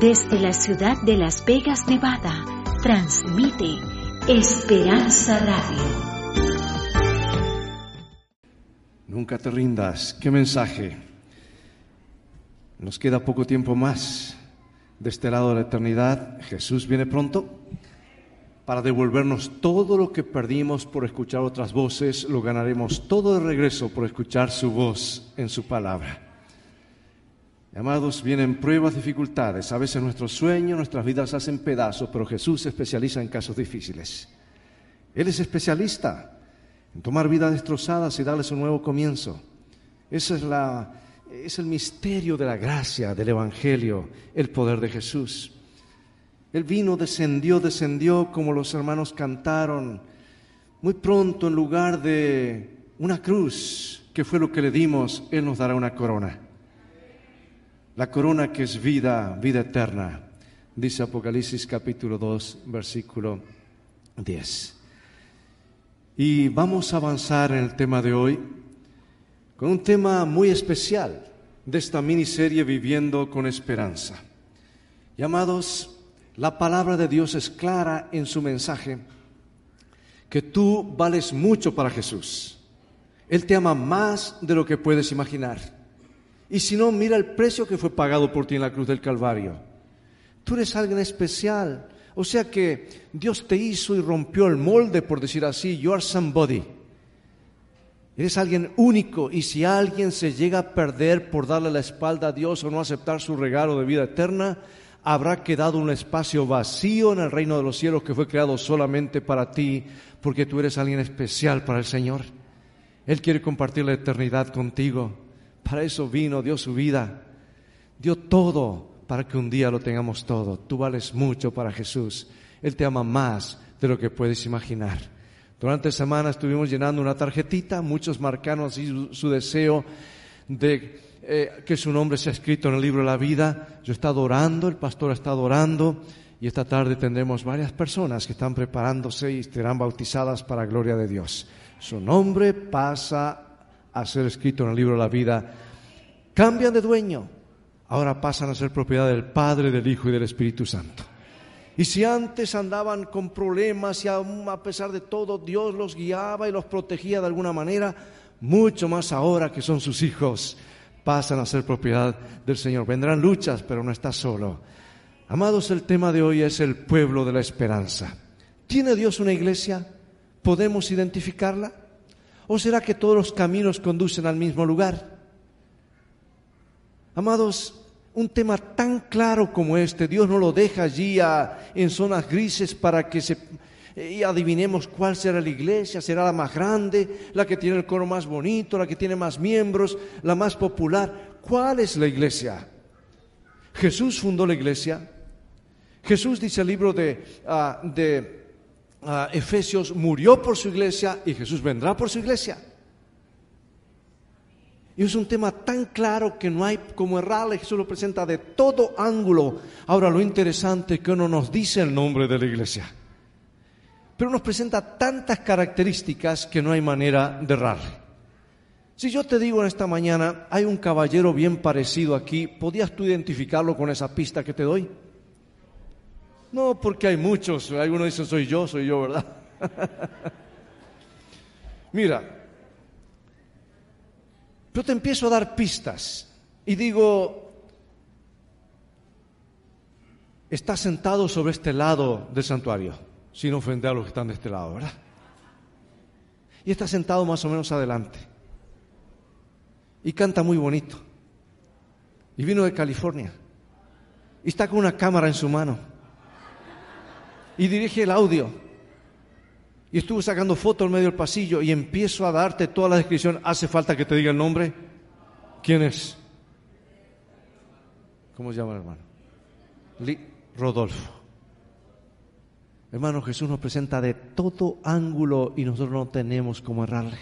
Desde la ciudad de Las Vegas, Nevada, transmite Esperanza Radio. Nunca te rindas. ¿Qué mensaje? Nos queda poco tiempo más. De este lado de la eternidad, Jesús viene pronto para devolvernos todo lo que perdimos por escuchar otras voces, lo ganaremos todo de regreso por escuchar su voz en su palabra. Amados, vienen pruebas, dificultades. A veces nuestros sueños, nuestras vidas hacen pedazos, pero Jesús se especializa en casos difíciles. Él es especialista en tomar vidas destrozadas y darles un nuevo comienzo. Ese es, la, es el misterio de la gracia, del Evangelio, el poder de Jesús. Él vino, descendió, descendió como los hermanos cantaron. Muy pronto, en lugar de una cruz, que fue lo que le dimos, Él nos dará una corona la corona que es vida, vida eterna, dice Apocalipsis capítulo 2, versículo 10. Y vamos a avanzar en el tema de hoy con un tema muy especial de esta miniserie Viviendo con Esperanza. Llamados, la palabra de Dios es clara en su mensaje, que tú vales mucho para Jesús. Él te ama más de lo que puedes imaginar. Y si no, mira el precio que fue pagado por ti en la cruz del Calvario. Tú eres alguien especial. O sea que Dios te hizo y rompió el molde, por decir así. You are somebody. Eres alguien único y si alguien se llega a perder por darle la espalda a Dios o no aceptar su regalo de vida eterna, habrá quedado un espacio vacío en el reino de los cielos que fue creado solamente para ti, porque tú eres alguien especial para el Señor. Él quiere compartir la eternidad contigo. Para eso vino, dio su vida, dio todo para que un día lo tengamos todo. Tú vales mucho para Jesús. Él te ama más de lo que puedes imaginar. Durante la semana estuvimos llenando una tarjetita, muchos marcaron así su, deseo de eh, que su nombre sea escrito en el libro de la vida. Yo estado orando, el pastor está orando y esta tarde tendremos varias personas que están preparándose y serán bautizadas para la gloria de Dios. Su nombre pasa a ser escrito en el libro de la vida, cambian de dueño, ahora pasan a ser propiedad del Padre, del Hijo y del Espíritu Santo. Y si antes andaban con problemas y a pesar de todo Dios los guiaba y los protegía de alguna manera, mucho más ahora que son sus hijos, pasan a ser propiedad del Señor. Vendrán luchas, pero no está solo. Amados, el tema de hoy es el pueblo de la esperanza. ¿Tiene Dios una iglesia? ¿Podemos identificarla? ¿O será que todos los caminos conducen al mismo lugar? Amados, un tema tan claro como este, Dios no lo deja allí en zonas grises para que y adivinemos cuál será la iglesia, será la más grande, la que tiene el coro más bonito, la que tiene más miembros, la más popular. ¿Cuál es la iglesia? Jesús fundó la iglesia. Jesús dice el libro de, ah, de Efesios murió por su iglesia y Jesús vendrá por su iglesia. Y es un tema tan claro que no hay como errarle, Jesús lo presenta de todo ángulo. Ahora lo interesante es que uno nos dice el nombre de la iglesia, pero nos presenta tantas características que no hay manera de errarle. Si yo te digo en esta mañana, hay un caballero bien parecido aquí, ¿podías tú identificarlo con esa pista que te doy? No, porque hay muchos. Algunos dicen, soy yo, soy yo, ¿verdad? Mira, yo te empiezo a dar pistas y digo, está sentado sobre este lado del santuario, sin ofender a los que están de este lado, ¿verdad? Y está sentado más o menos adelante. Y canta muy bonito. Y vino de California. Y está con una cámara en su mano y dirige el audio. Y estuve sacando fotos en medio del pasillo y empiezo a darte toda la descripción. ¿Hace falta que te diga el nombre? ¿Quién es? ¿Cómo se llama el hermano? Rodolfo. Hermano, Jesús nos presenta de todo ángulo y nosotros no tenemos cómo errarle.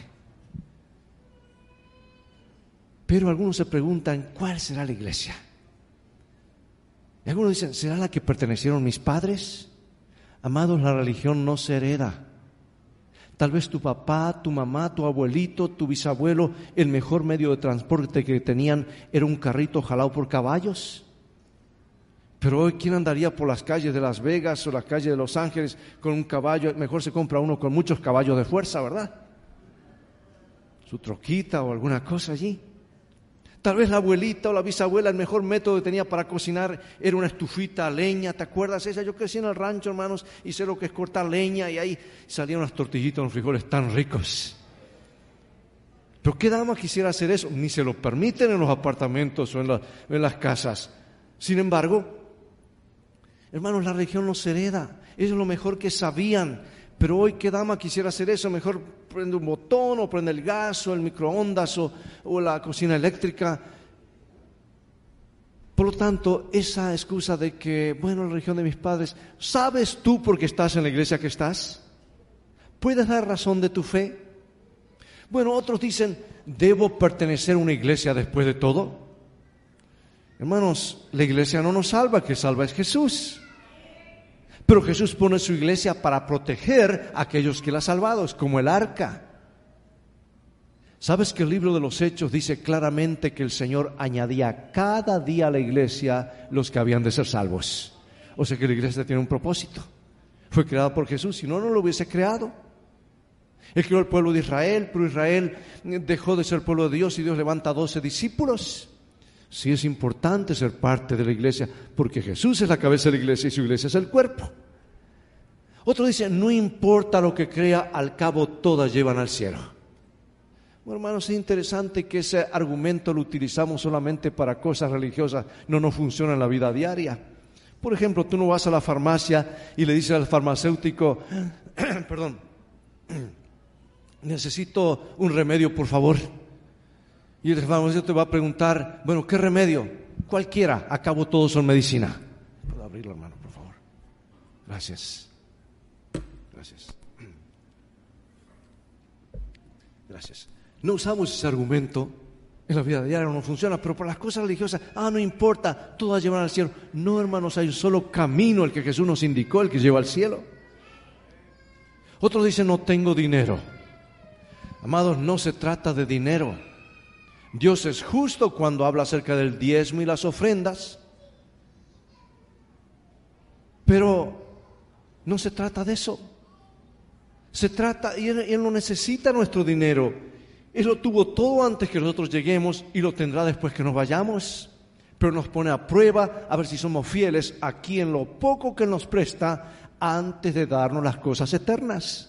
Pero algunos se preguntan, ¿cuál será la iglesia? Y algunos dicen, ¿será la que pertenecieron mis padres? Amados, la religión no se hereda. Tal vez tu papá, tu mamá, tu abuelito, tu bisabuelo, el mejor medio de transporte que tenían era un carrito jalado por caballos. Pero hoy, ¿quién andaría por las calles de Las Vegas o las calles de Los Ángeles con un caballo? Mejor se compra uno con muchos caballos de fuerza, ¿verdad? Su troquita o alguna cosa allí. Tal vez la abuelita o la bisabuela, el mejor método que tenía para cocinar era una estufita a leña. ¿Te acuerdas esa? Yo crecí en el rancho, hermanos, y sé lo que es cortar leña y ahí salían unas tortillitas, unos frijoles tan ricos. Pero ¿qué dama quisiera hacer eso? Ni se lo permiten en los apartamentos o en, las casas. Sin embargo, Hermanos, la religión nos hereda. Eso es lo mejor que sabían. Pero hoy, ¿qué dama quisiera hacer eso? Mejor prende un botón o prende el gas o el microondas o, o la cocina eléctrica. Por lo tanto, esa excusa de que, bueno, la religión de mis padres, ¿sabes tú por qué estás en la iglesia que estás? ¿Puedes dar razón de tu fe? Bueno, otros dicen, ¿debo pertenecer a una iglesia después de todo? Hermanos, la iglesia no nos salva, que salva es Jesús. Pero Jesús pone su iglesia para proteger a aquellos que la ha salvado, es como el arca. ¿Sabes que el libro de los Hechos dice claramente que el Señor añadía cada día a la iglesia los que habían de ser salvos? O sea que la iglesia tiene un propósito. Fue creada por Jesús, si no, no lo hubiese creado. Él creó el pueblo de Israel, pero Israel dejó de ser pueblo de Dios y Dios levanta doce discípulos. Sí es importante ser parte de la iglesia, porque Jesús es la cabeza de la iglesia y su iglesia es el cuerpo. Otro dice, no importa lo que crea, al cabo todas llevan al cielo. Bueno, hermanos, es interesante que ese argumento lo utilizamos solamente para cosas religiosas, no nos funciona en la vida diaria. Por ejemplo, tú no vas a la farmacia y le dices al farmacéutico, perdón, necesito un remedio, por favor. Y el farmacéutico te va a preguntar, bueno, ¿qué remedio? Cualquiera, acabo todos son medicina. ¿Puedo abrirlo, hermano, por favor? Gracias. Gracias. Gracias. No usamos ese argumento en la vida diaria, no funciona, pero para las cosas religiosas, ah, no importa, todas llevan al cielo. No, hermanos, hay un solo camino, el que Jesús nos indicó, el que lleva al cielo. Otros dicen, no tengo dinero. Amados, no se trata de dinero. Dios es justo cuando habla acerca del diezmo y las ofrendas, pero no se trata de eso. Se trata, y él, no necesita nuestro dinero. Él lo tuvo todo antes que nosotros lleguemos y lo tendrá después que nos vayamos. Pero nos pone a prueba a ver si somos fieles aquí en lo poco que nos presta antes de darnos las cosas eternas.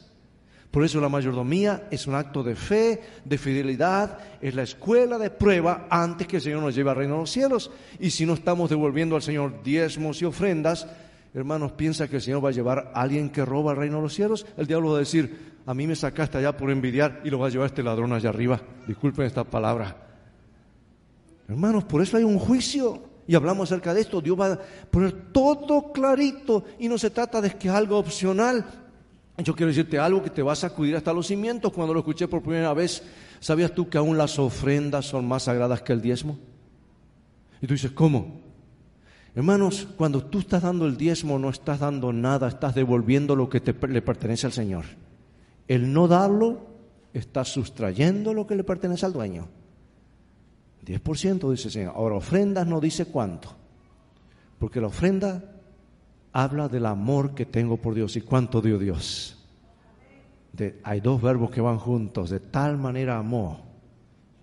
Por eso la mayordomía es un acto de fe, de fidelidad, es la escuela de prueba antes que el Señor nos lleve al reino de los cielos. Y si no estamos devolviendo al Señor diezmos y ofrendas, hermanos, piensa que el Señor va a llevar a alguien que roba al reino de los cielos. El diablo va a decir, a mí me sacaste allá por envidiar y lo va a llevar este ladrón allá arriba. Disculpen esta palabra. Hermanos, por eso hay un juicio. Y hablamos acerca de esto. Dios va a poner todo clarito y no se trata de que es algo opcional. Yo quiero decirte algo que te va a sacudir hasta los cimientos. Cuando lo escuché por primera vez, ¿sabías tú que aún las ofrendas son más sagradas que el diezmo? Y tú dices, ¿cómo? Hermanos, cuando tú estás dando el diezmo, no estás dando nada, estás devolviendo lo que le pertenece al Señor. El no darlo, está sustrayendo lo que le pertenece al dueño. 10% dice el Señor. Ahora, ofrendas no dice cuánto. Porque la ofrenda habla del amor que tengo por Dios y cuánto dio Dios. hay dos verbos que van juntos. De tal manera amó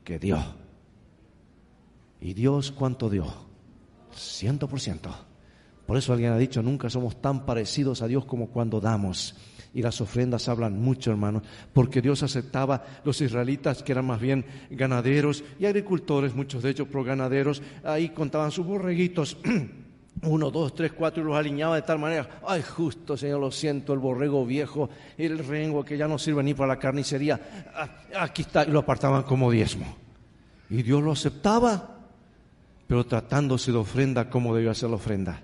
que dio. ¿Y Dios cuánto dio? Ciento por ciento. Por eso alguien ha dicho, nunca somos tan parecidos a Dios como cuando damos. Y las ofrendas hablan mucho, hermanos, porque Dios aceptaba los israelitas que eran más bien ganaderos y agricultores, muchos de ellos pro ganaderos, ahí contaban sus borreguitos. uno, dos, tres, cuatro, y los alineaba de tal manera, ay, justo, Señor, lo siento, el borrego viejo, el rengo que ya no sirve ni para la carnicería, ah, aquí está, y lo apartaban como diezmo. Y Dios lo aceptaba, pero tratándose de ofrenda como debía ser la ofrenda.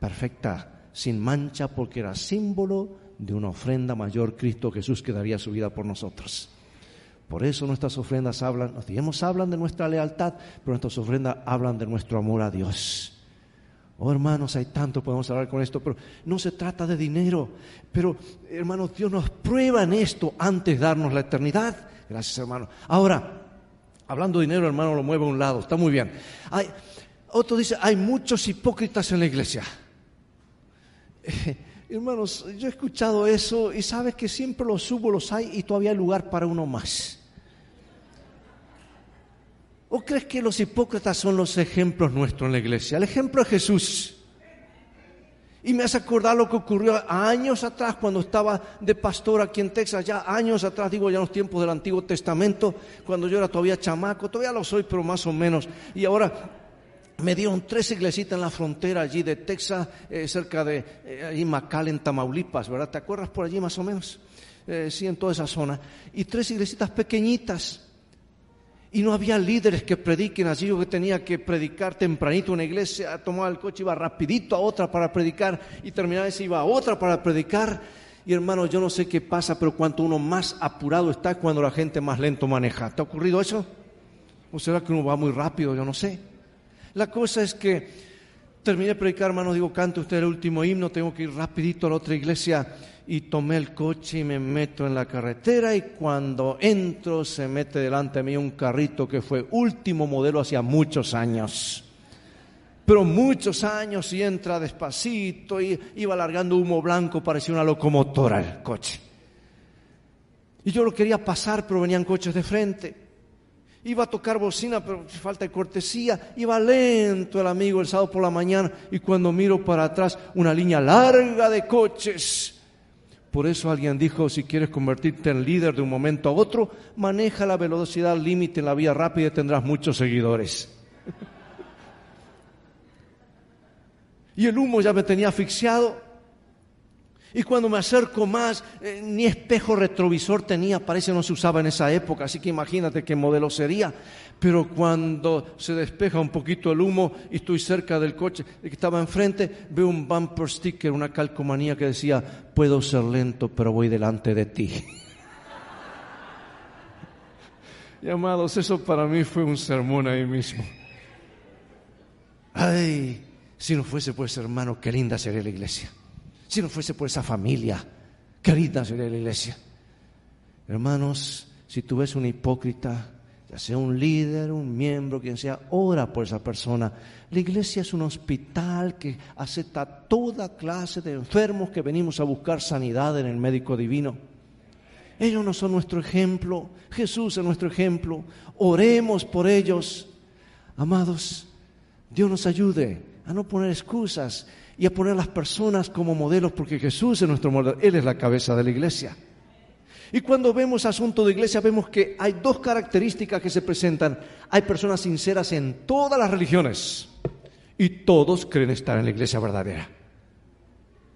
Perfecta, sin mancha, porque era símbolo de una ofrenda mayor, Cristo Jesús que daría su vida por nosotros. Por eso nuestras ofrendas hablan, nos hablan de nuestra lealtad, pero nuestras ofrendas hablan de nuestro amor a Dios. Oh hermanos, hay tanto, podemos hablar con esto, pero no se trata de dinero. Pero hermanos, Dios nos prueba en esto antes de darnos la eternidad. Gracias hermano. Ahora, hablando de dinero, hermano, lo mueve a un lado, está muy bien. Otro dice, hay muchos hipócritas en la iglesia. hermanos, yo he escuchado eso y sabes que siempre los subo, los hay y todavía hay lugar para uno más. ¿O crees que los hipócritas son los ejemplos nuestros en la iglesia? El ejemplo es Jesús. Y me hace acordar lo que ocurrió años atrás cuando estaba de pastor aquí en Texas, ya años atrás, digo ya en los tiempos del Antiguo Testamento, cuando yo era todavía chamaco, todavía lo soy, pero más o menos. Y ahora me dieron tres iglesitas en la frontera allí de Texas, eh, cerca de eh, allí McAllen, Tamaulipas, ¿verdad? ¿Te acuerdas por allí más o menos? Eh, sí, en toda esa zona. Y tres iglesitas pequeñitas. Y no había líderes que prediquen allí, yo que tenía que predicar tempranito una iglesia, tomaba el coche, iba rapidito a otra para predicar y terminaba ese iba a otra para predicar. Y hermano, yo no sé qué pasa, pero cuanto uno más apurado está, cuando la gente más lento maneja. ¿Te ha ocurrido eso? ¿O será que uno va muy rápido? Yo no sé. La cosa es que terminé de predicar, hermano, digo, cante usted el último himno, tengo que ir rapidito a la otra iglesia y tomé el coche y me meto en la carretera y cuando entro se mete delante de mí un carrito que fue último modelo hacía muchos años. Pero muchos años y entra despacito y iba largando humo blanco, parecía una locomotora el coche. Y yo lo quería pasar, pero venían coches de frente. Iba a tocar bocina, pero falta de cortesía. Iba lento el amigo el sábado por la mañana y cuando miro para atrás una línea larga de coches por eso alguien dijo, si quieres convertirte en líder de un momento a otro, maneja la velocidad límite en la vía rápida y tendrás muchos seguidores. y el humo ya me tenía asfixiado. Y cuando me acerco más, eh, ni espejo retrovisor tenía, parece no se usaba en esa época, así que imagínate qué modelo sería. Pero cuando se despeja un poquito el humo y estoy cerca del coche que estaba enfrente, veo un bumper sticker, una calcomanía que decía, puedo ser lento, pero voy delante de ti. y amados, eso para mí fue un sermón ahí mismo. Ay, si no fuese por ese hermano, qué linda sería la iglesia. Si no fuese por esa familia, qué linda la iglesia. Hermanos, si tú ves un hipócrita, ya sea un líder, un miembro, quien sea, ora por esa persona. La iglesia es un hospital que acepta toda clase de enfermos que venimos a buscar sanidad en el médico divino. Ellos no son nuestro ejemplo, Jesús es nuestro ejemplo. Oremos por ellos. Amados, Dios nos ayude a no poner excusas y a poner las personas como modelos, porque Jesús es nuestro modelo, Él es la cabeza de la iglesia. Y cuando vemos asunto de iglesia, vemos que hay dos características que se presentan. Hay personas sinceras en todas las religiones y todos creen estar en la iglesia verdadera.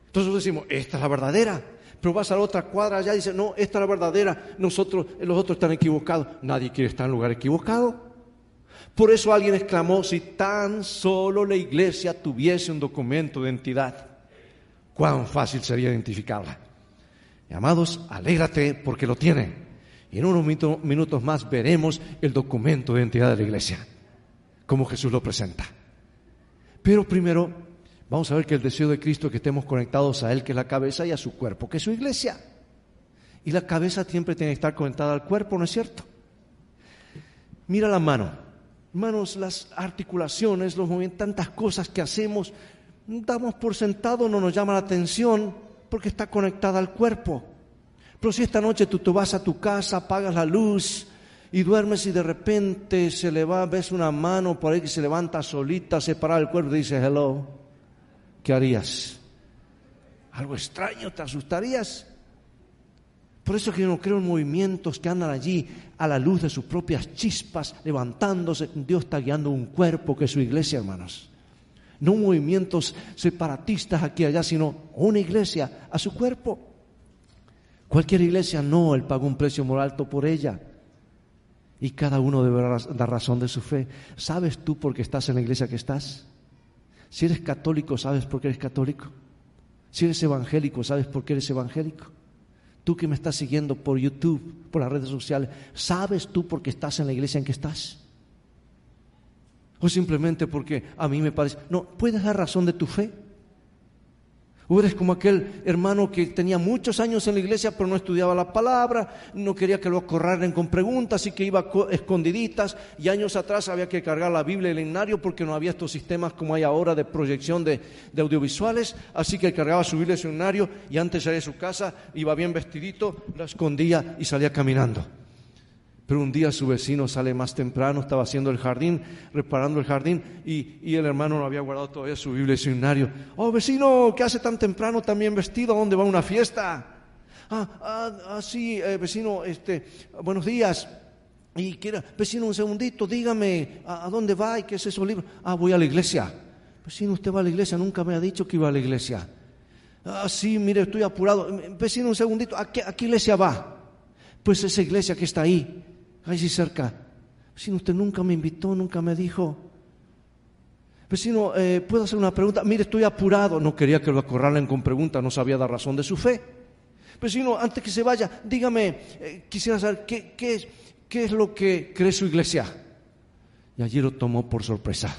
Entonces decimos, esta es la verdadera. Pero vas a la otra cuadra allá y dices, no, esta es la verdadera. Nosotros, los otros están equivocados. Nadie quiere estar en lugar equivocado. Por eso alguien exclamó, si tan solo la iglesia tuviese un documento de identidad, cuán fácil sería identificarla amados, alégrate porque lo tiene. Y en unos minutos más veremos el documento de identidad de la iglesia, como Jesús lo presenta. Pero primero vamos a ver que el deseo de Cristo es que estemos conectados a Él, que es la cabeza, y a su cuerpo, que es su iglesia. Y la cabeza siempre tiene que estar conectada al cuerpo, ¿no es cierto? Mira la mano. Manos, las articulaciones, los movimientos, tantas cosas que hacemos, damos por sentado, no nos llama la atención porque está conectada al cuerpo. Pero si esta noche tú, tú vas a tu casa, apagas la luz y duermes y de repente se le va, ves una mano por ahí que se levanta solita, separada del cuerpo y dice, hello, ¿qué harías? Algo extraño, te asustarías. Por eso que yo no creo en movimientos que andan allí a la luz de sus propias chispas, levantándose. Dios está guiando un cuerpo que es su iglesia, hermanos no movimientos separatistas aquí y allá, sino una iglesia a su cuerpo. Cualquier iglesia no, Él pagó un precio muy alto por ella. Y cada uno debe dar razón de su fe. ¿Sabes tú por qué estás en la iglesia que estás? Si eres católico, ¿sabes por qué eres católico? Si eres evangélico, ¿sabes por qué eres evangélico? Tú que me estás siguiendo por YouTube, por las redes sociales, ¿sabes tú por qué estás en la iglesia en que estás? o simplemente porque a mí me parece. No, puedes dar razón de tu fe. Eres como aquel hermano que tenía muchos años en la iglesia pero no estudiaba la palabra, no quería que lo acorralen con preguntas y que iba escondiditas y años atrás había que cargar la Biblia y el himnario porque no había estos sistemas como hay ahora de proyección de, audiovisuales, así que cargaba su Biblia y su himnario y antes salía de su casa, iba bien vestidito, la escondía y salía caminando. Pero un día su vecino sale más temprano, estaba haciendo el jardín, reparando el jardín, y, el hermano no había guardado todavía su Biblia y su. Oh, vecino, ¿qué hace tan temprano también vestido? ¿A dónde va una fiesta? Ah, ah, ah sí, eh, vecino, este, buenos días. Y quiera, vecino, un segundito, dígame, ¿a, dónde va y qué es eso libro? Ah, voy a la iglesia. Vecino, usted va a la iglesia, nunca me ha dicho que iba a la iglesia. Ah, sí, mire, estoy apurado. Vecino, un segundito, ¿a qué, a qué iglesia va? Pues esa iglesia que está ahí ahí cerca. Vecino, usted nunca me invitó, nunca me dijo. Vecino, eh, ¿puedo hacer una pregunta? Mire, estoy apurado. No quería que lo acorralen con preguntas, no sabía dar razón de su fe. Vecino, antes que se vaya, dígame, eh, quisiera saber ¿qué, es, qué, es, lo que cree su iglesia. Y allí lo tomó por sorpresa.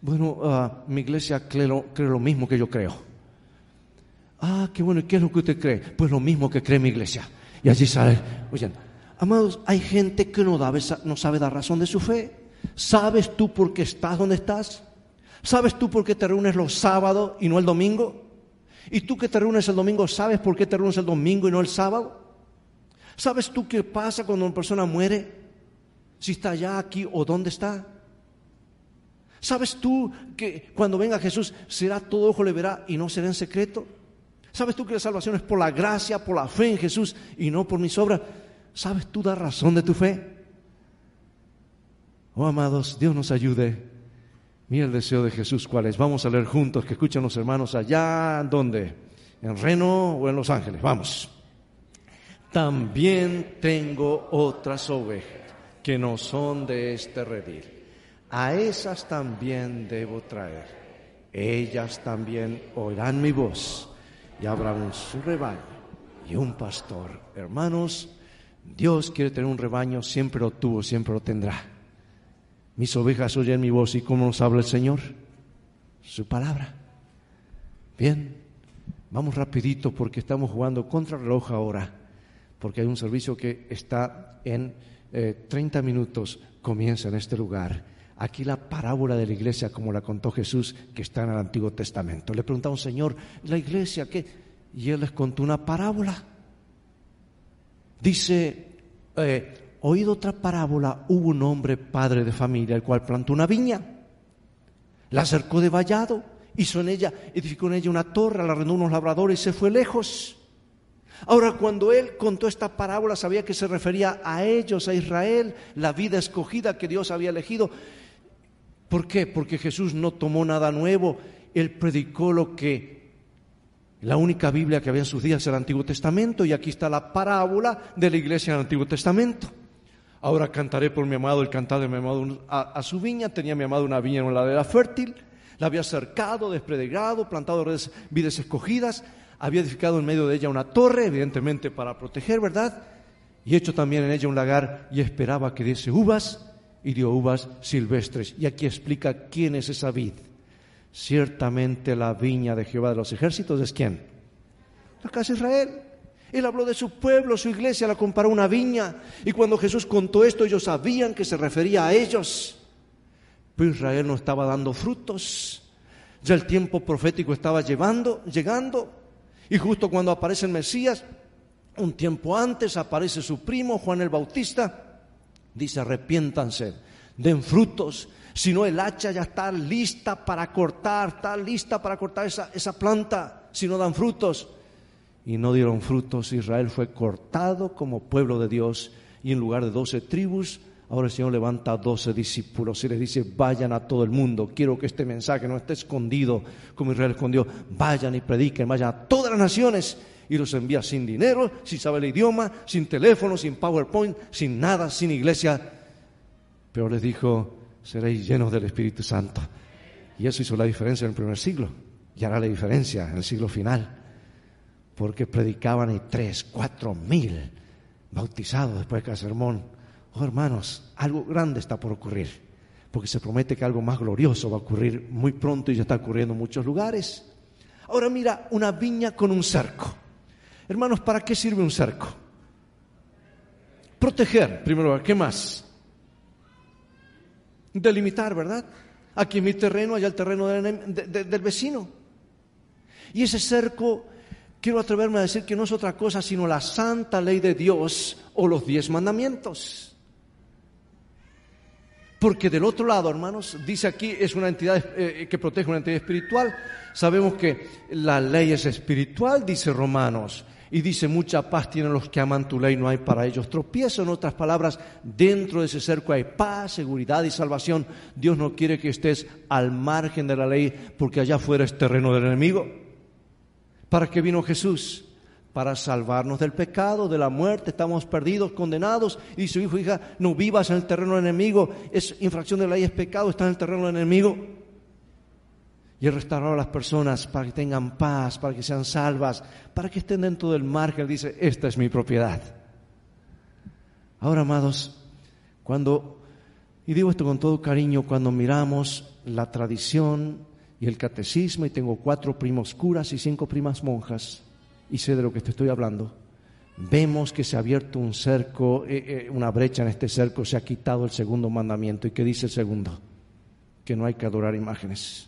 Bueno, ah, mi iglesia cree lo, cree lo, mismo que yo creo. Ah, qué bueno, ¿y qué es lo que usted cree? Pues lo mismo que cree mi iglesia. Y allí sale, oye, Amados, hay gente que no, sabe dar razón de su fe. ¿Sabes tú por qué estás donde estás? ¿Sabes tú por qué te reúnes los sábados y no el domingo? ¿Y tú que te reúnes el domingo, sabes por qué te reúnes el domingo y no el sábado? ¿Sabes tú qué pasa cuando una persona muere? Si está allá, aquí o dónde está. ¿Sabes tú que cuando venga Jesús será todo ojo le verá y no será en secreto? ¿Sabes tú que la salvación es por la gracia, por la fe en Jesús y no por mis obras? ¿Sabes tú dar razón de tu fe? Oh, amados, Dios nos ayude. Mira el deseo de Jesús cuál es. Vamos a leer juntos, que escuchen los hermanos allá, ¿dónde? ¿En Reno o en Los Ángeles? Vamos. También tengo otras ovejas que no son de este redil. A esas también debo traer. Ellas también oirán mi voz y habrán su rebaño y un pastor. Hermanos, Dios quiere tener un rebaño, siempre lo tuvo, siempre lo tendrá. Mis ovejas oyen mi voz y cómo nos habla el Señor. Su palabra. Bien, vamos rapidito porque estamos jugando contra reloj ahora, porque hay un servicio que está en 30 eh, minutos, comienza en este lugar. Aquí la parábola de la iglesia, como la contó Jesús, que está en el Antiguo Testamento. Le preguntamos, Señor, ¿la iglesia qué? Y Él les contó una parábola. Dice, eh, oído otra parábola, hubo un hombre padre de familia, el cual plantó una viña, la acercó de vallado, hizo en ella, edificó en ella una torre, la arrendó unos labradores y se fue lejos. Ahora, cuando él contó esta parábola, sabía que se refería a ellos, a Israel, la vida escogida que Dios había elegido. ¿Por qué? Porque Jesús no tomó nada nuevo, él predicó lo que la única Biblia que había en sus días era el Antiguo Testamento y aquí está la parábola de la iglesia en el Antiguo Testamento. Ahora cantaré por mi amado el cantar de mi amado a, su viña. Tenía mi amado una viña en una ladera fértil. La había cercado, despredegado, plantado vides escogidas. Había edificado en medio de ella una torre, evidentemente para proteger, ¿verdad? Y hecho también en ella un lagar y esperaba que diese uvas y dio uvas silvestres. Y aquí explica quién es esa vid. Ciertamente la viña de Jehová de los ejércitos es quién? La casa de Israel. Él habló de su pueblo, su iglesia, la comparó a una viña. Y cuando Jesús contó esto, ellos sabían que se refería a ellos. Pero Israel no estaba dando frutos. Ya el tiempo profético estaba llevando, llegando. Y justo cuando aparece el Mesías, un tiempo antes aparece su primo, Juan el Bautista. Dice, arrepiéntanse, den frutos sino el hacha ya está lista para cortar, está lista para cortar esa, esa planta, si no dan frutos. Y no dieron frutos, Israel fue cortado como pueblo de Dios y en lugar de doce tribus, ahora el Señor levanta doce discípulos y les dice, vayan a todo el mundo, quiero que este mensaje no esté escondido como Israel escondió, vayan y prediquen, vayan a todas las naciones y los envía sin dinero, sin saber el idioma, sin teléfono, sin PowerPoint, sin nada, sin iglesia. Pero les dijo, seréis llenos del Espíritu Santo. Y eso hizo la diferencia en el primer siglo y hará la diferencia en el siglo final, porque predicaban y tres, cuatro mil bautizados después de cada sermón. Oh hermanos, algo grande está por ocurrir, porque se promete que algo más glorioso va a ocurrir muy pronto y ya está ocurriendo en muchos lugares. Ahora mira una viña con un cerco. Hermanos, ¿para qué sirve un cerco? Proteger, primero. ¿Qué más? Delimitar, ¿verdad? Aquí mi terreno, allá el terreno del vecino. Y ese cerco, quiero atreverme a decir que no es otra cosa sino la santa ley de Dios o los diez mandamientos. Porque del otro lado, hermanos, dice aquí, es una entidad eh, que protege una entidad espiritual. Sabemos que la ley es espiritual, dice Romanos. Y dice, mucha paz tienen los que aman tu ley, no hay para ellos tropiezo. En otras palabras, dentro de ese cerco hay paz, seguridad y salvación. Dios no quiere que estés al margen de la ley porque allá afuera es terreno del enemigo. ¿Para qué vino Jesús? Para salvarnos del pecado, de la muerte. Estamos perdidos, condenados. Y su hijo, hija, no vivas en el terreno del enemigo. Es infracción de la ley, es pecado, está en el terreno del enemigo. Y Él restauró a las personas para que tengan paz, para que sean salvas, para que estén dentro del mar que Él dice, esta es mi propiedad. Ahora, amados, cuando, y digo esto con todo cariño, cuando miramos la tradición y el catecismo, y tengo cuatro primos curas y cinco primas monjas, y sé de lo que te estoy hablando, vemos que se ha abierto un cerco, eh, eh, una brecha en este cerco, se ha quitado el segundo mandamiento. ¿Y qué dice el segundo? Que no hay que adorar imágenes.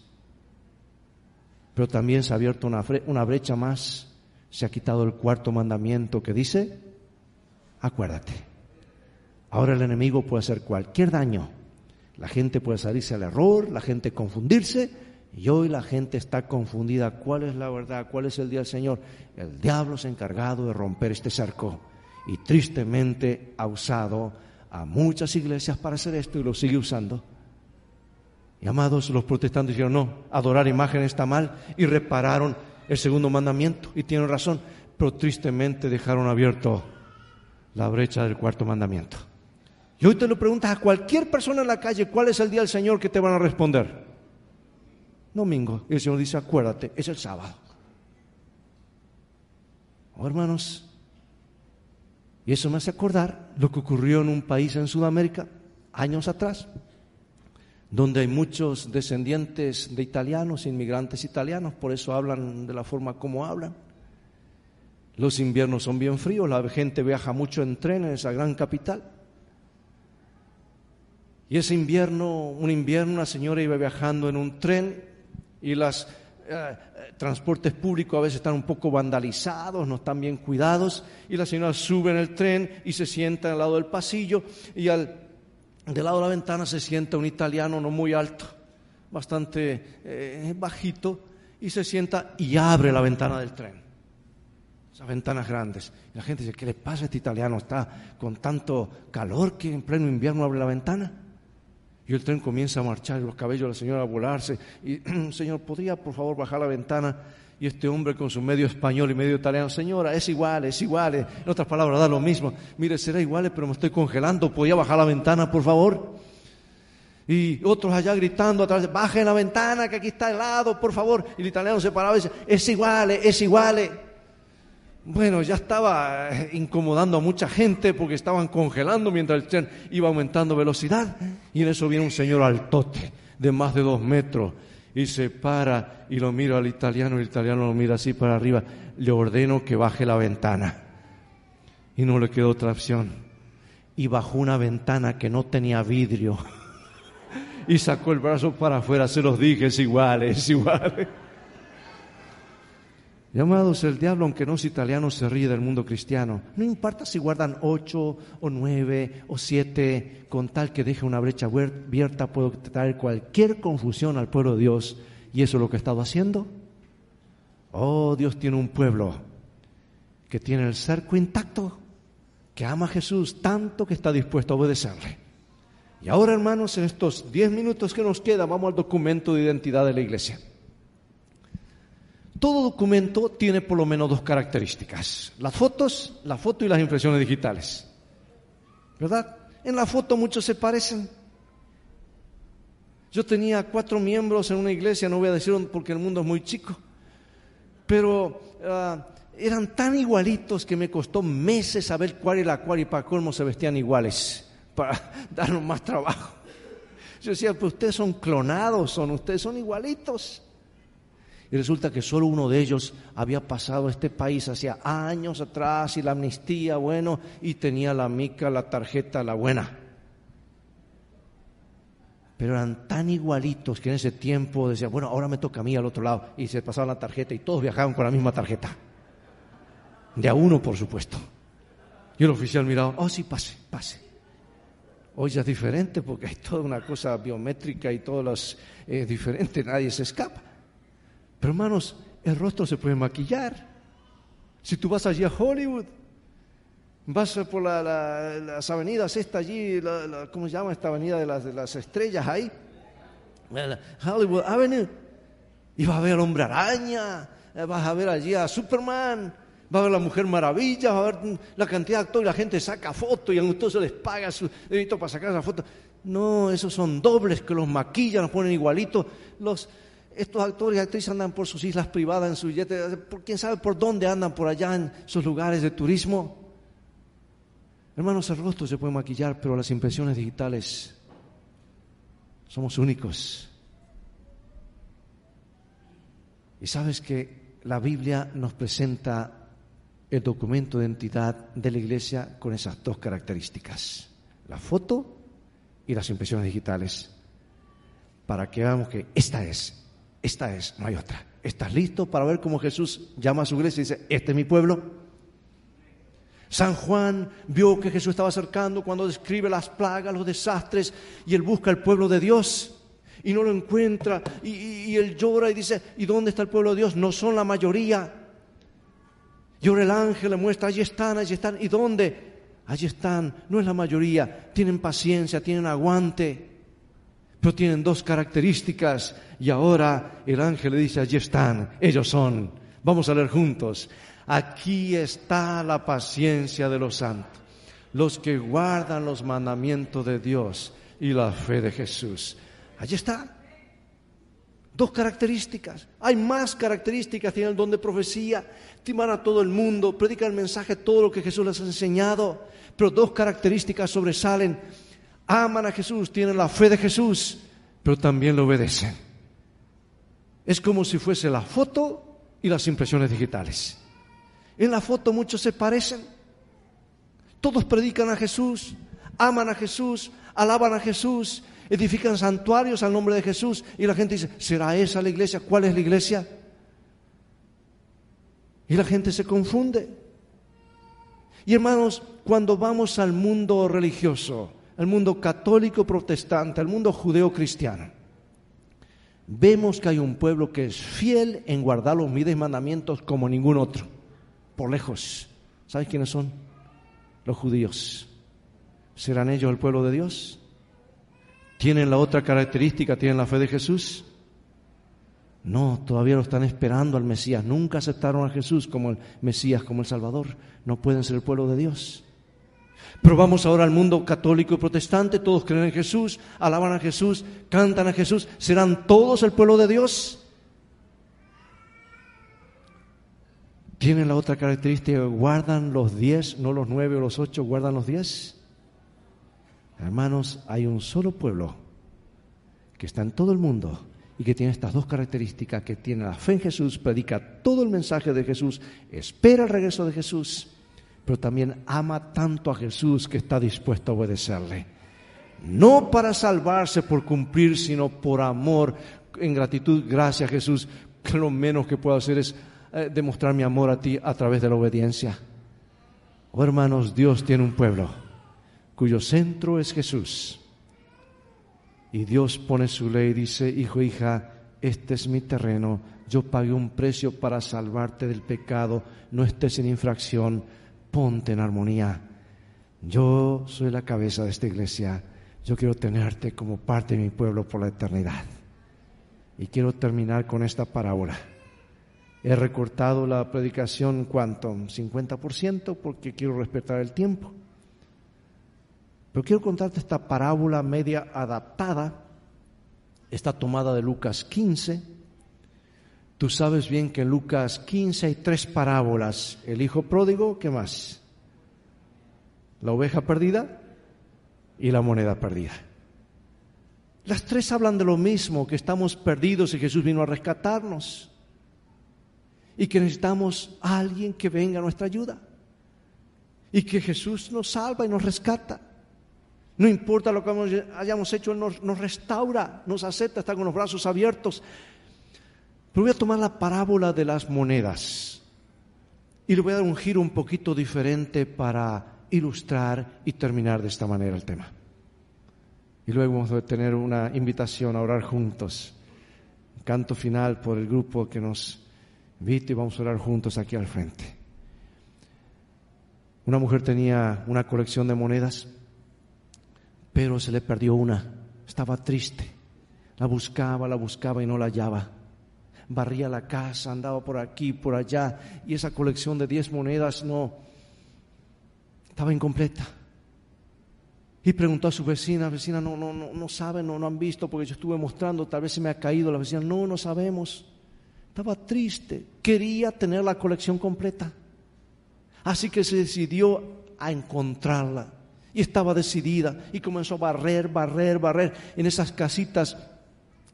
Pero también se ha abierto una, brecha más, se ha quitado el cuarto mandamiento que dice, acuérdate. Ahora el enemigo puede hacer cualquier daño. La gente puede salirse al error, la gente confundirse, y hoy la gente está confundida. ¿Cuál es la verdad? ¿Cuál es el día del Señor? El diablo se ha encargado de romper este cerco y tristemente ha usado a muchas iglesias para hacer esto y lo sigue usando. Y amados, los protestantes dijeron, no, adorar imágenes está mal y repararon el segundo mandamiento y tienen razón, pero tristemente dejaron abierto la brecha del cuarto mandamiento. Y hoy te lo preguntas a cualquier persona en la calle, ¿cuál es el día del Señor que te van a responder? domingo. Y el Señor dice, acuérdate, es el sábado. Oh, hermanos, y eso me hace acordar lo que ocurrió en un país en Sudamérica años atrás, donde hay muchos descendientes de italianos, inmigrantes italianos, por eso hablan de la forma como hablan. Los inviernos son bien fríos, la gente viaja mucho en tren en esa gran capital. Y ese invierno, un invierno, una señora iba viajando en un tren y los eh, transportes públicos a veces están un poco vandalizados, no están bien cuidados, y la señora sube en el tren y se sienta al lado del pasillo y al, del lado de la ventana se sienta un italiano no muy alto, bastante eh, bajito, y se sienta y abre la ventana del tren. Esas ventanas grandes. Y la gente dice, ¿qué le pasa a este italiano? Está con tanto calor que en pleno invierno abre la ventana. Y el tren comienza a marchar y los cabellos de la señora a volarse. Y, señor, ¿podría por favor bajar la ventana? Y este hombre con su medio español y medio italiano, señora, es igual, es igual. En otras palabras, da lo mismo. Mire, será igual, pero me estoy congelando. ¿Podría bajar la ventana, por favor? Y otros allá gritando atrás, bajen la ventana que aquí está helado, por favor. Y el italiano se paraba y dice, es igual, es igual. Bueno, ya estaba eh, incomodando a mucha gente porque estaban congelando mientras el tren iba aumentando velocidad. Y en eso viene un señor altote de más de dos metros y se para y lo mira al italiano el italiano lo mira así para arriba. Le ordeno que baje la ventana. Y no le quedó otra opción. Y bajó una ventana que no tenía vidrio. y sacó el brazo para afuera. Se los dije, es igual, es igual. Llamados el diablo, aunque no es italiano, se ríe del mundo cristiano. No importa si guardan ocho o nueve o siete, con tal que deje una brecha abierta, puedo traer cualquier confusión al pueblo de Dios. ¿Y eso es lo que he estado haciendo? Oh, Dios tiene un pueblo que tiene el cerco intacto, que ama a Jesús tanto que está dispuesto a obedecerle. Y ahora, hermanos, en estos diez minutos que nos queda, vamos al documento de identidad de la iglesia. Todo documento tiene por lo menos dos características. Las fotos, la foto y las impresiones digitales. ¿Verdad? En la foto muchos se parecen. Yo tenía cuatro miembros en una iglesia, no voy a decirlo porque el mundo es muy chico, pero ah, eran tan igualitos que me costó meses saber cuál era cuál y para colmo se vestían iguales, para darnos más trabajo. Yo decía, pues ustedes son clonados, son ustedes son igualitos. Y resulta que solo uno de ellos había pasado este país hacía años atrás y la amnistía, bueno, y tenía la mica, la tarjeta, la buena. Pero eran tan igualitos que en ese tiempo decían, bueno, ahora me toca a mí al otro lado. Y se pasaban la tarjeta y todos viajaban con la misma tarjeta. De a uno, por supuesto. Y el oficial miraba, oh sí, pase, pase. Hoy ya es diferente porque hay toda una cosa biométrica y todo es eh, diferente, nadie se escapa. Pero hermanos, el rostro se puede maquillar. Si tú vas allí a Hollywood, vas por las avenidas, esta allí, ¿cómo se llama esta avenida de las, de las estrellas ahí? Hollywood Avenue. Y vas a ver al hombre araña, eh, vas a ver allí a Superman, va a ver la Mujer Maravilla, va a ver la cantidad de actores, la gente saca fotos y a todos se les paga su dedito para sacar esa foto. No, esos son dobles que los maquillan, los ponen igualitos. Los, estos actores y actrices andan por sus islas privadas, en sus yetes, quién sabe por dónde andan por allá en sus lugares de turismo. Hermanos, el rostro se puede maquillar, pero las impresiones digitales somos únicos. Y sabes que la Biblia nos presenta el documento de identidad de la iglesia con esas dos características, la foto y las impresiones digitales, para que veamos que esta es, esta es, no hay otra. ¿Estás listo para ver cómo Jesús llama a su iglesia y dice, este es mi pueblo? San Juan vio que Jesús estaba acercando cuando describe las plagas, los desastres, y él busca el pueblo de Dios y no lo encuentra, y, y él llora y dice, ¿y dónde está el pueblo de Dios? No son la mayoría. Y ahora el ángel le muestra, allí están, allí están. ¿Y dónde? Allí están. No es la mayoría. Tienen paciencia, tienen aguante. Pero tienen dos características. Y ahora el ángel le dice, allí están. Ellos son. Vamos a leer juntos. Aquí está la paciencia de los santos. Los que guardan los mandamientos de Dios y la fe de Jesús. Allí está. Dos características. Hay más características. Tienen el don de profecía, timar a todo el mundo, predican el mensaje, todo lo que Jesús les ha enseñado. Pero dos características sobresalen. Aman a Jesús, tienen la fe de Jesús, pero también lo obedecen. Es como si fuese la foto y las impresiones digitales. En la foto muchos se parecen. Todos predican a Jesús, aman a Jesús, alaban a Jesús, edifican santuarios al nombre de Jesús y la gente dice, ¿será esa la iglesia? ¿Cuál es la iglesia? Y la gente se confunde. Y hermanos, cuando vamos al mundo religioso, al mundo católico protestante, al mundo judeo cristiano, vemos que hay un pueblo que es fiel en guardar los mides mandamientos como ningún otro, por lejos. ¿Sabes quiénes son? Los judíos. ¿Serán ellos el pueblo de Dios? ¿Tienen la otra característica? ¿Tienen la fe de Jesús? No, todavía lo están esperando al Mesías. Nunca aceptaron a Jesús como el Mesías, como el Salvador. No pueden ser el pueblo de Dios. Pero vamos ahora al mundo católico y protestante. Todos creen en Jesús, alaban a Jesús, cantan a Jesús. ¿Serán todos el pueblo de Dios? Tienen la otra característica, guardan los diez, no los nueve o los ocho, guardan los diez. Hermanos, hay un solo pueblo que está en todo el mundo y que tiene estas dos características, que tiene la fe en Jesús, predica todo el mensaje de Jesús, espera el regreso de Jesús, pero también ama tanto a Jesús que está dispuesto a obedecerle. No para salvarse por cumplir, sino por amor, en gratitud, gracias a Jesús, que lo menos que puedo hacer es eh, demostrar mi amor a ti a través de la obediencia. Oh hermanos, Dios tiene un pueblo cuyo centro es Jesús. Y Dios pone su ley y dice, hijo, hija, este es mi terreno, yo pagué un precio para salvarte del pecado, no estés en infracción, ponte en armonía. Yo soy la cabeza de esta iglesia, yo quiero tenerte como parte de mi pueblo por la eternidad. Y quiero terminar con esta parábola. He recortado la predicación, ¿cuánto? 50% porque quiero respetar el tiempo. Pero quiero contarte esta parábola media adaptada. Está tomada de Lucas 15. Tú sabes bien que en Lucas 15 hay tres parábolas. El hijo pródigo, ¿qué más? La oveja perdida y la moneda perdida. Las tres hablan de lo mismo, que estamos perdidos y Jesús vino a rescatarnos. y que necesitamos a alguien que venga a nuestra ayuda y que Jesús nos salva y nos rescata. No importa lo que hayamos hecho, Él nos, nos restaura, nos acepta, está con los brazos abiertos. Pero voy a tomar la parábola de las monedas y le voy a dar un giro un poquito diferente para ilustrar y terminar de esta manera el tema. Y luego vamos a tener una invitación a orar juntos. canto final por el grupo que nos invita y vamos a orar juntos aquí al frente. Una mujer tenía una colección de monedas, pero se le perdió una. Estaba triste. La buscaba, la buscaba y no la hallaba. Barría la casa, andaba por aquí, por allá, y esa colección de diez monedas no estaba incompleta. Y preguntó a su vecina, vecina, no, no, no, no saben, no, no han visto, porque yo estuve mostrando, tal vez se me ha caído. La vecina, no, no sabemos. Estaba triste, quería tener la colección completa. Así que se decidió a encontrarla. Y estaba decidida y comenzó a barrer, barrer, barrer en esas casitas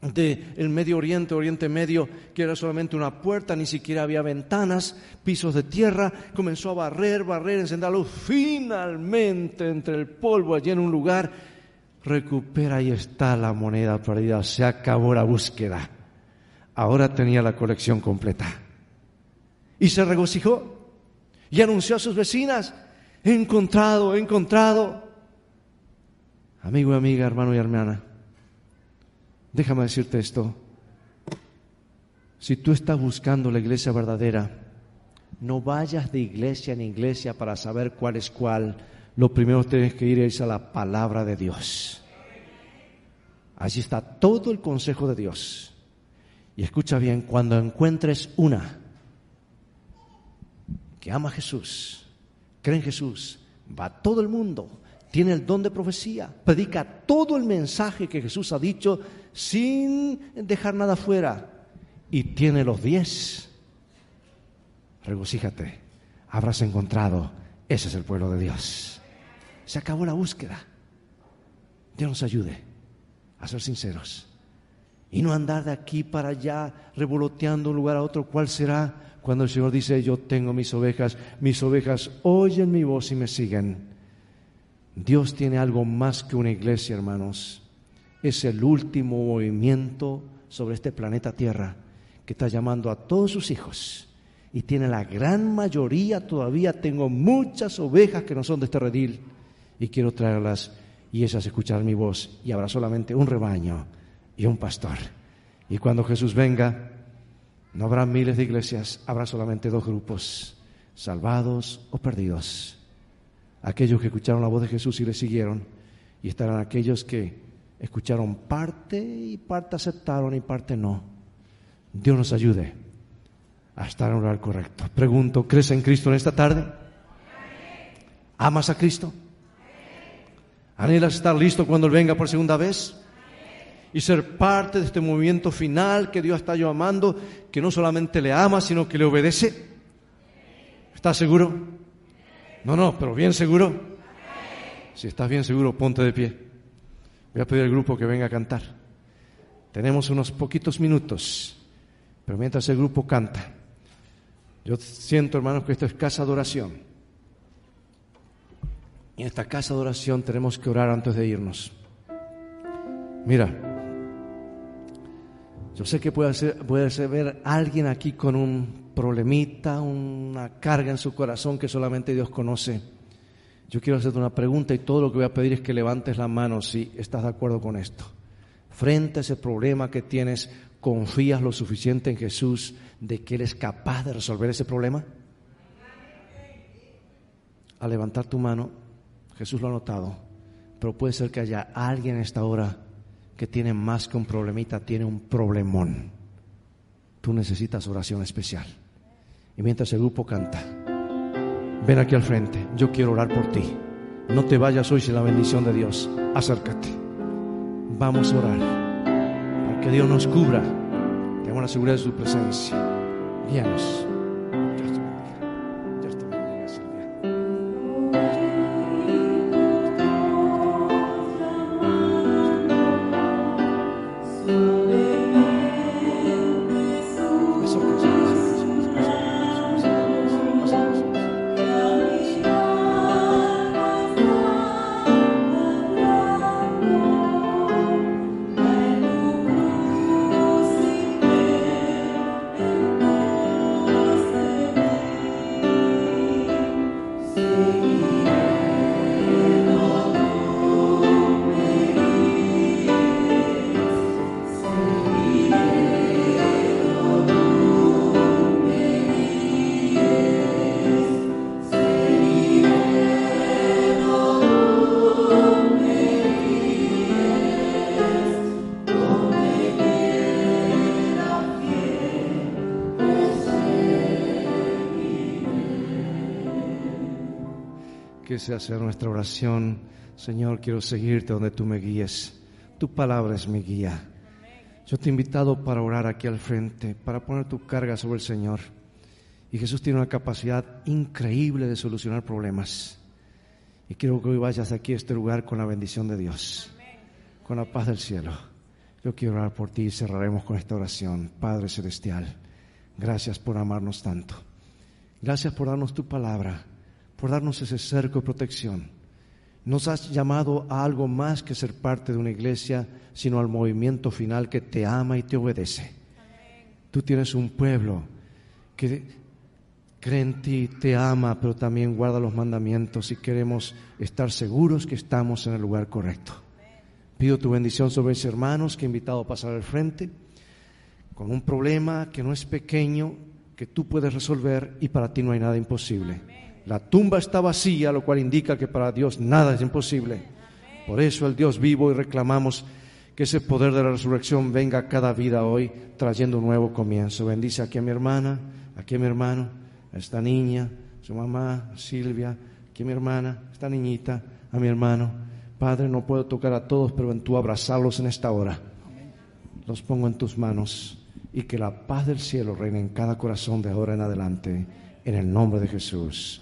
del Medio Oriente, Oriente Medio, que era solamente una puerta, ni siquiera había ventanas, pisos de tierra, comenzó a barrer, barrer, encender luz, finalmente entre el polvo allí en un lugar, recupera y está la moneda perdida, se acabó la búsqueda, ahora tenía la colección completa. Y se regocijó y anunció a sus vecinas, he encontrado, he encontrado. Amigo y amiga, hermano y hermana, déjame decirte esto. Si tú estás buscando la iglesia verdadera, no vayas de iglesia en iglesia para saber cuál es cuál. Lo primero que tienes que ir es a la palabra de Dios. Allí está todo el consejo de Dios. Y escucha bien, cuando encuentres una que ama a Jesús, cree en Jesús, va a todo el mundo, tiene el don de profecía, predica todo el mensaje que Jesús ha dicho sin dejar nada fuera y tiene los diez. Regocíjate, habrás encontrado, ese es el pueblo de Dios. Se acabó la búsqueda. Dios nos ayude a ser sinceros y no andar de aquí para allá revoloteando un lugar a otro. ¿Cuál será? Cuando el Señor dice, yo tengo mis ovejas, mis ovejas oyen mi voz y me siguen. Dios tiene algo más que una iglesia, hermanos. Es el último movimiento sobre este planeta Tierra que está llamando a todos sus hijos. Y tiene la gran mayoría, todavía tengo muchas ovejas que no son de este redil y quiero traerlas y esas escuchar mi voz. Y habrá solamente un rebaño y un pastor. Y cuando Jesús venga, no habrá miles de iglesias, habrá solamente dos grupos, salvados o perdidos. Aquellos que escucharon la voz de Jesús y le siguieron, y estarán aquellos que escucharon parte y parte aceptaron y parte no. Dios nos ayude a estar en un lugar correcto. Pregunto, ¿crees en Cristo en esta tarde? ¿Amas a Cristo? ¿Anhelas estar listo cuando Él venga por segunda vez? y ser parte de este movimiento final que Dios está llamando, que no solamente le ama, sino que le obedece? ¿Estás seguro? No, no, pero bien seguro. Si estás bien seguro, ponte de pie. Voy a pedir al grupo que venga a cantar. Tenemos unos poquitos minutos, pero mientras el grupo canta, yo siento, hermanos, que esto es casa de oración. Y en esta casa de oración tenemos que orar antes de irnos. Mira, yo sé que puede ser, puede ser ver alguien aquí con un problemita, una carga en su corazón que solamente Dios conoce. Yo quiero hacerte una pregunta y todo lo que voy a pedir es que levantes la mano si estás de acuerdo con esto. Frente a ese problema que tienes, ¿confías lo suficiente en Jesús de que Él es capaz de resolver ese problema? Al levantar tu mano, Jesús lo ha notado, pero puede ser que haya alguien en esta hora que tiene más que un problemita, tiene un problemón. Tú necesitas oración especial. Y mientras el grupo canta, ven aquí al frente, yo quiero orar por ti. No te vayas hoy sin la bendición de Dios. Acércate. Vamos a orar para que Dios nos cubra. Tenemos la seguridad de su presencia. Guíanos. day. Ese hacer nuestra oración. Señor, quiero seguirte donde tú me guíes. Tu palabra es mi guía. Yo te he invitado para orar aquí al frente, para poner tu carga sobre el Señor. Y Jesús tiene una capacidad increíble de solucionar problemas. Y quiero que hoy vayas aquí a este lugar con la bendición de Dios, con la paz del cielo. Yo quiero orar por ti y cerraremos con esta oración. Padre Celestial, gracias por amarnos tanto. Gracias por darnos tu palabra, por darnos ese cerco de protección. Nos has llamado a algo más que ser parte de una iglesia, sino al movimiento final que te ama y te obedece. Tú tienes un pueblo que cree en ti, te ama, pero también guarda los mandamientos y queremos estar seguros que estamos en el lugar correcto. Pido tu bendición sobre mis hermanos que he invitado a pasar al frente con un problema que no es pequeño, que tú puedes resolver y para ti no hay nada imposible. La tumba está vacía, lo cual indica que para Dios nada es imposible. Por eso el Dios vivo y reclamamos que ese poder de la resurrección venga a cada vida hoy trayendo un nuevo comienzo. Bendice aquí a mi hermana, aquí a mi hermano, a esta niña, su mamá, Silvia, aquí a mi hermana, esta niñita, a mi hermano. Padre, no puedo tocar a todos, pero en tú abrazarlos en esta hora. Los pongo en tus manos y que la paz del cielo reine en cada corazón de ahora en adelante. En el nombre de Jesús.